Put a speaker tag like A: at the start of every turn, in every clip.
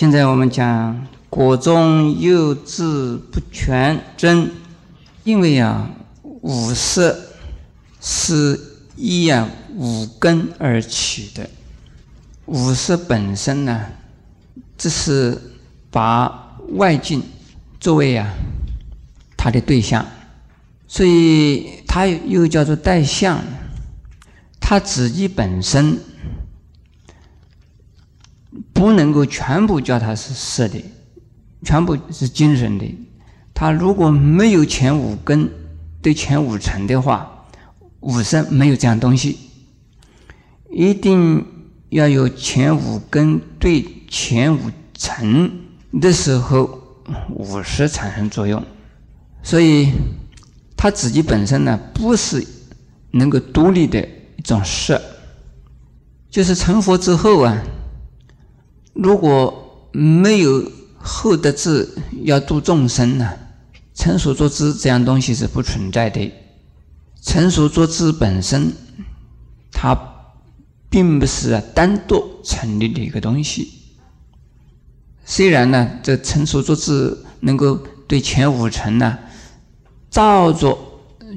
A: 现在我们讲果中有质不全真，因为啊五色是依啊五根而起的，五色本身呢，这是把外境作为啊它的对象，所以它又叫做带相，它自己本身。不能够全部叫它是色的，全部是精神的。它如果没有前五根对前五尘的话，五色没有这样东西。一定要有前五根对前五尘的时候，五色产生作用。所以，它自己本身呢，不是能够独立的一种色，就是成佛之后啊。如果没有厚德智要度众生呢？成熟作智这样东西是不存在的。成熟作智本身，它并不是单独成立的一个东西。虽然呢，这成熟作智能够对前五层呢，照着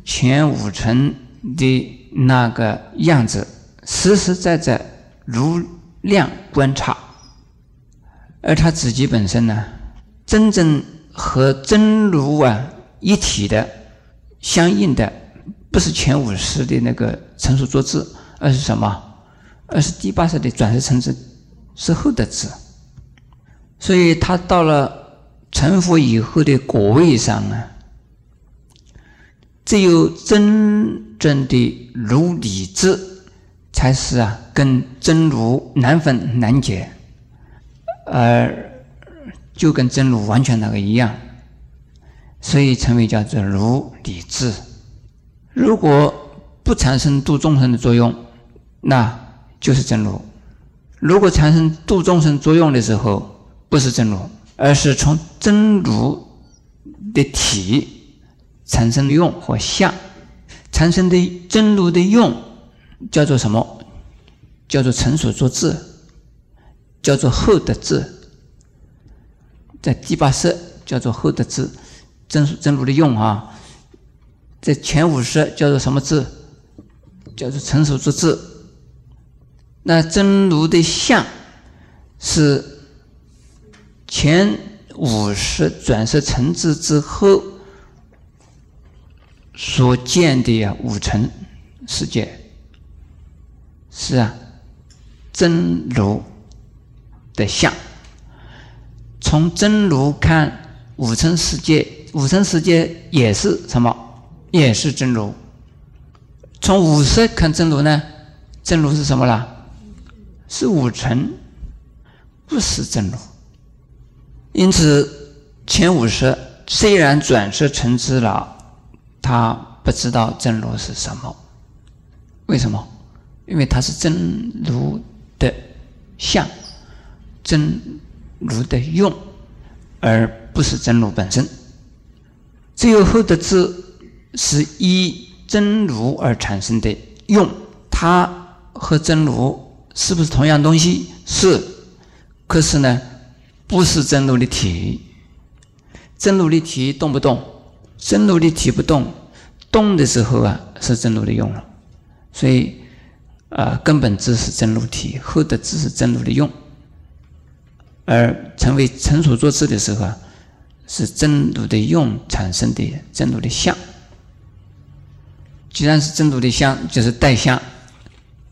A: 前五层的那个样子，实实在在如量观察。而他自己本身呢，真正和真如啊一体的、相应的，不是前五识的那个成熟作智，而是什么？而是第八识的转世成智，是后的智。所以他到了成佛以后的果位上呢，只有真正的如理智，才是啊跟真如难分难解。而就跟真如完全那个一样，所以称为叫做如理智。如果不产生度众生的作用，那就是真如；如果产生度众生作用的时候，不是真如，而是从真如的体产生的用和相，产生的真如的用叫做什么？叫做成所作智。叫做后的智，在第八识叫做后的智，真真如的用啊，在前五识叫做什么智？叫做成熟之智。那真如的相是前五识转世成智之后所见的呀五尘世界，是啊，真如。的相，从真如看五尘世界，五尘世界也是什么？也是真如。从五色看真如呢？真如是什么啦？是五尘，不是真如。因此，前五识虽然转世成智了，他不知道真如是什么。为什么？因为它是真如的相。真如的用，而不是真如本身。只有后的字是依真如而产生的用，它和真如是不是同样东西？是。可是呢，不是真如的体。真如的体动不动？真如的体不动，动的时候啊，是真如的用了。所以，啊，根本字是真如体，后的字是真如的用。而成为成熟作智的时候啊，是真如的用产生的真如的相。既然是真如的相，就是带相。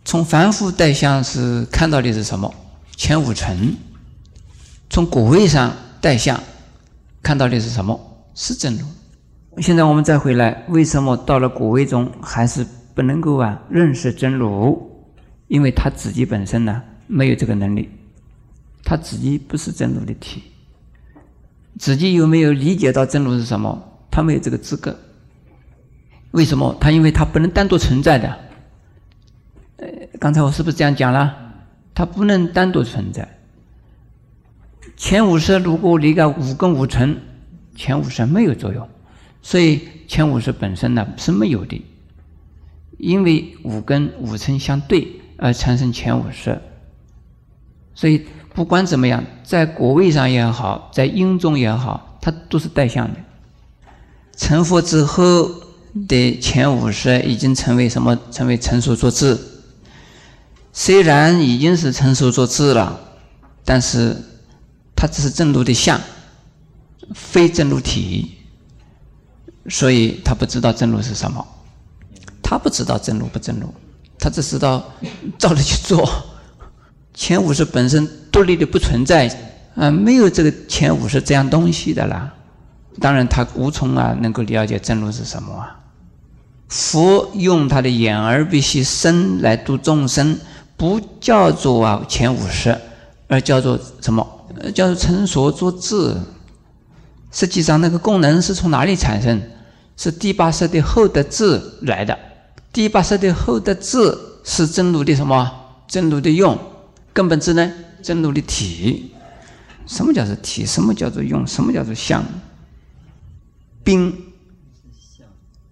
A: 从凡夫带相是看到的是什么？前五尘。从果位上带相，看到的是什么？是真如。现在我们再回来，为什么到了果位中还是不能够啊认识真如？因为他自己本身呢没有这个能力。他自己不是真如的体，自己有没有理解到真如是什么？他没有这个资格。为什么？他因为他不能单独存在的。呃，刚才我是不是这样讲了？他不能单独存在。前五识如果离开五根五尘，前五识没有作用，所以前五识本身呢是没有的。因为五根五尘相对而产生前五识，所以。不管怎么样，在果位上也好，在因中也好，它都是带相的。成佛之后的前五十已经成为什么？成为成熟作智。虽然已经是成熟作智了，但是它只是正路的相，非正路体，所以他不知道正路是什么。他不知道正路不正路，他只知道照着去做。前五十本身独立的不存在，啊，没有这个前五十这样东西的啦。当然，他无从啊能够了解正路是什么啊。佛用他的眼耳鼻息身来度众生，不叫做啊前五十，而叫做什么？叫做成所作智。实际上，那个功能是从哪里产生？是第八识的后的智来的。第八识的后的智是真如的什么？真如的用。根本质呢？真如的体，什么叫做体？什么叫做用？什么叫做相？冰、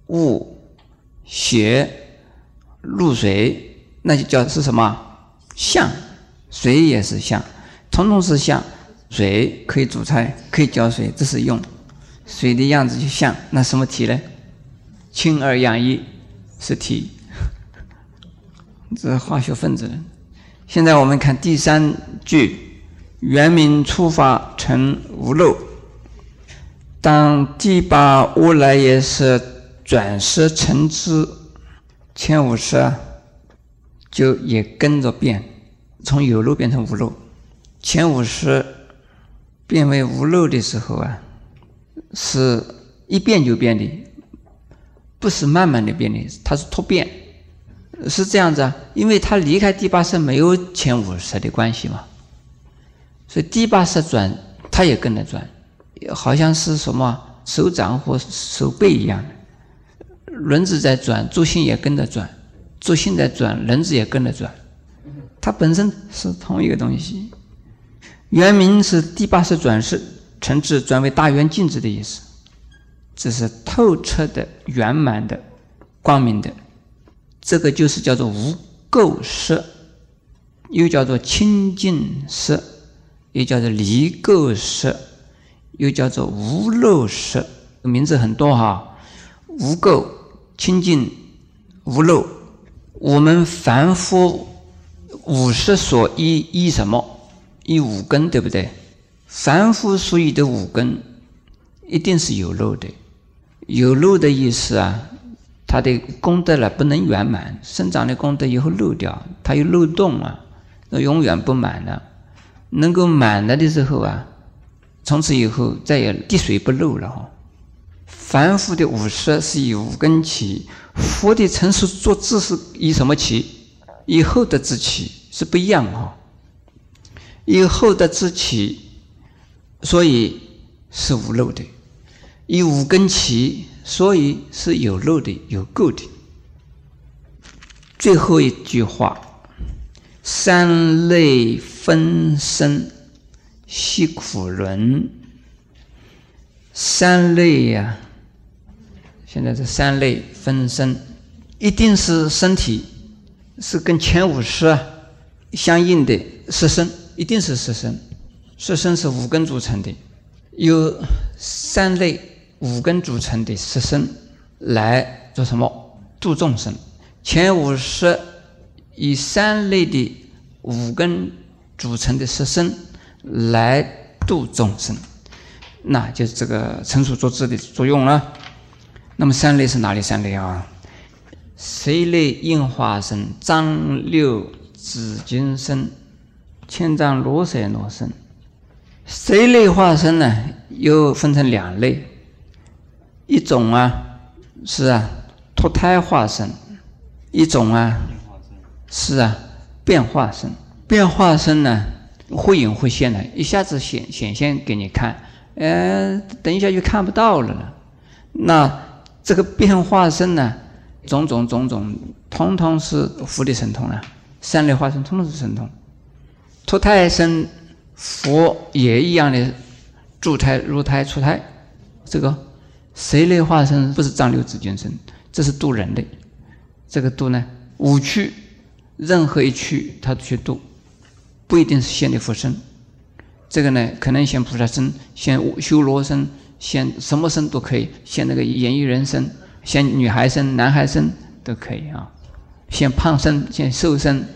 A: 雾、雪、露水，那就叫是什么？相。水也是相，统统是相。水可以煮菜，可以浇水，这是用。水的样子就像，那什么体呢？氢二氧一是体，这化学分子。现在我们看第三句：“原名初发成无漏，当第八无来也是转识成之，前五十就也跟着变，从有漏变成无漏。前五十变为无漏的时候啊，是一变就变的，不是慢慢的变的，它是突变。”是这样子啊，因为他离开第八识没有前五识的关系嘛，所以第八识转，他也跟着转，好像是什么手掌或手背一样的，轮子在转，轴心也跟着转，轴心在转，轮子也跟着转，它本身是同一个东西。原名是第八识转世成智，转为大圆镜子的意思，这是透彻的、圆满的、光明的。这个就是叫做无垢色，又叫做清净色，又叫做离垢色，又叫做无漏色，名字很多哈。无垢、清净、无漏，我们凡夫五识所依依什么？依五根，对不对？凡夫所依的五根，一定是有漏的。有漏的意思啊。他的功德了不能圆满，生长的功德以后漏掉，它有漏洞啊，那永远不满的。能够满了的时候啊，从此以后再也滴水不漏了哈。凡夫的五识是以五根起，佛的成熟作智是以什么起？以后的之起是不一样哈。以后的之起，所以是无漏的，以五根起。所以是有漏的，有垢的。最后一句话：“三类分身系苦轮。”三类呀，现在这三类分身，一定是身体是跟前五识相应的色身，一定是色身。色身是五根组成的，有三类。五根组成的十身来做什么？度众生。前五识以三类的五根组成的十身来度众生，那就是这个成熟作智的作用了。那么三类是哪里三类啊？谁类应化身？张六紫金身，千丈罗色罗身。谁类化身呢？又分成两类。一种啊是啊脱胎化身，一种啊是啊变化身。变化身呢忽隐忽现的，一下子显显现给你看，呃，等一下就看不到了了。那这个变化身呢，种种种种，通通是佛的神通啊。三类化身通通是神通。脱胎身佛也一样的入胎入胎出胎，这个。谁类化身不是张六紫金身？这是渡人的。这个渡呢，五趣任何一趣他去渡，不一定是现的佛身。这个呢，可能现菩萨身，现修罗身，现什么身都可以，现那个演艺人身，现女孩身、男孩身都可以啊，现胖身、现瘦身，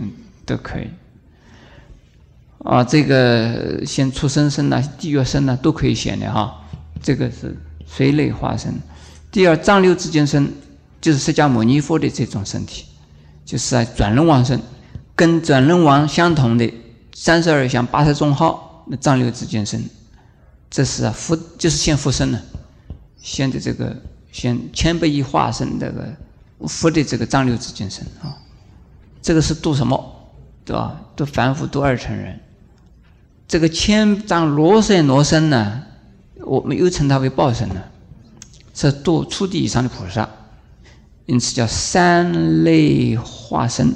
A: 嗯，都可以。啊，这个现畜生身呐、地狱身呐，都可以显的哈。这个是随类化身。第二，藏六之间身，就是释迦牟尼佛的这种身体，就是啊转轮王身，跟转轮王相同的。三十二相八十种号，那藏六之间身，这是啊佛，就是现佛身了，现的这个现千百亿化身这个佛的这个藏六之间身啊，这个是度什么？对吧？度凡夫，度二乘人。这个千丈罗刹罗身呢，我们又称它为报身呢，是度初地以上的菩萨，因此叫三类化身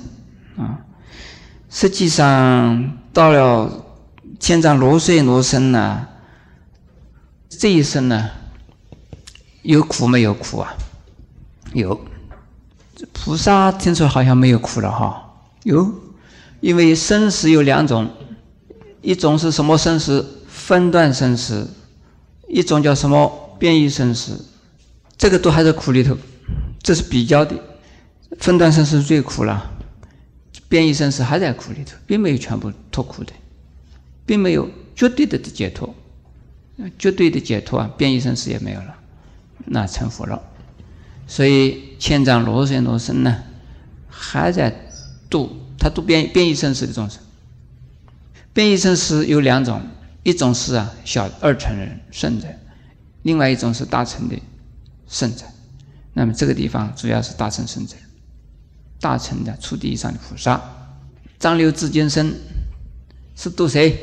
A: 啊。实际上。到了千丈罗刹罗身呢，这一生呢，有苦没有苦啊？有。菩萨听说好像没有苦了哈？有，因为生死有两种，一种是什么生死？分段生死，一种叫什么变异生死？这个都还在苦里头，这是比较的。分段生死最苦了。变异生死还在苦里头，并没有全部脱苦的，并没有绝对的解脱，绝对的解脱啊，变异生死也没有了，那成佛了。所以千丈罗刹罗身呢，还在度，他度变变异生死的众生。变异生死有两种，一种是啊小二乘人圣者，另外一种是大乘的圣者。那么这个地方主要是大乘圣者。大乘的初地以上的菩萨，张六之间身是度谁？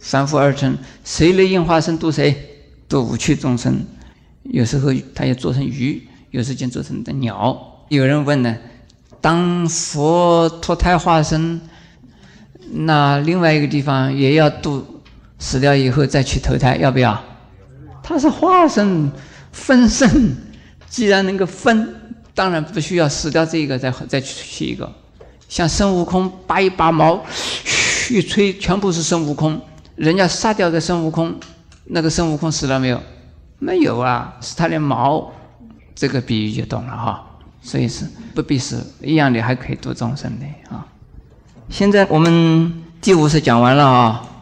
A: 三夫二乘，谁来应化身度谁？度五趣众生。有时候他也做成鱼，有时间做成的鸟。有人问呢：当佛脱胎化身，那另外一个地方也要度，死掉以后再去投胎，要不要？他是化身分身，既然能够分。当然不需要死掉这个再 再去一个，像孙悟空拔一拔毛，嘘一吹，全部是孙悟空。人家杀掉个孙悟空，那个孙悟空死了没有？没有啊，是他的毛。这个比喻就懂了哈。所以是不必死，一样的还可以度众生的啊。现在我们第五次讲完了啊。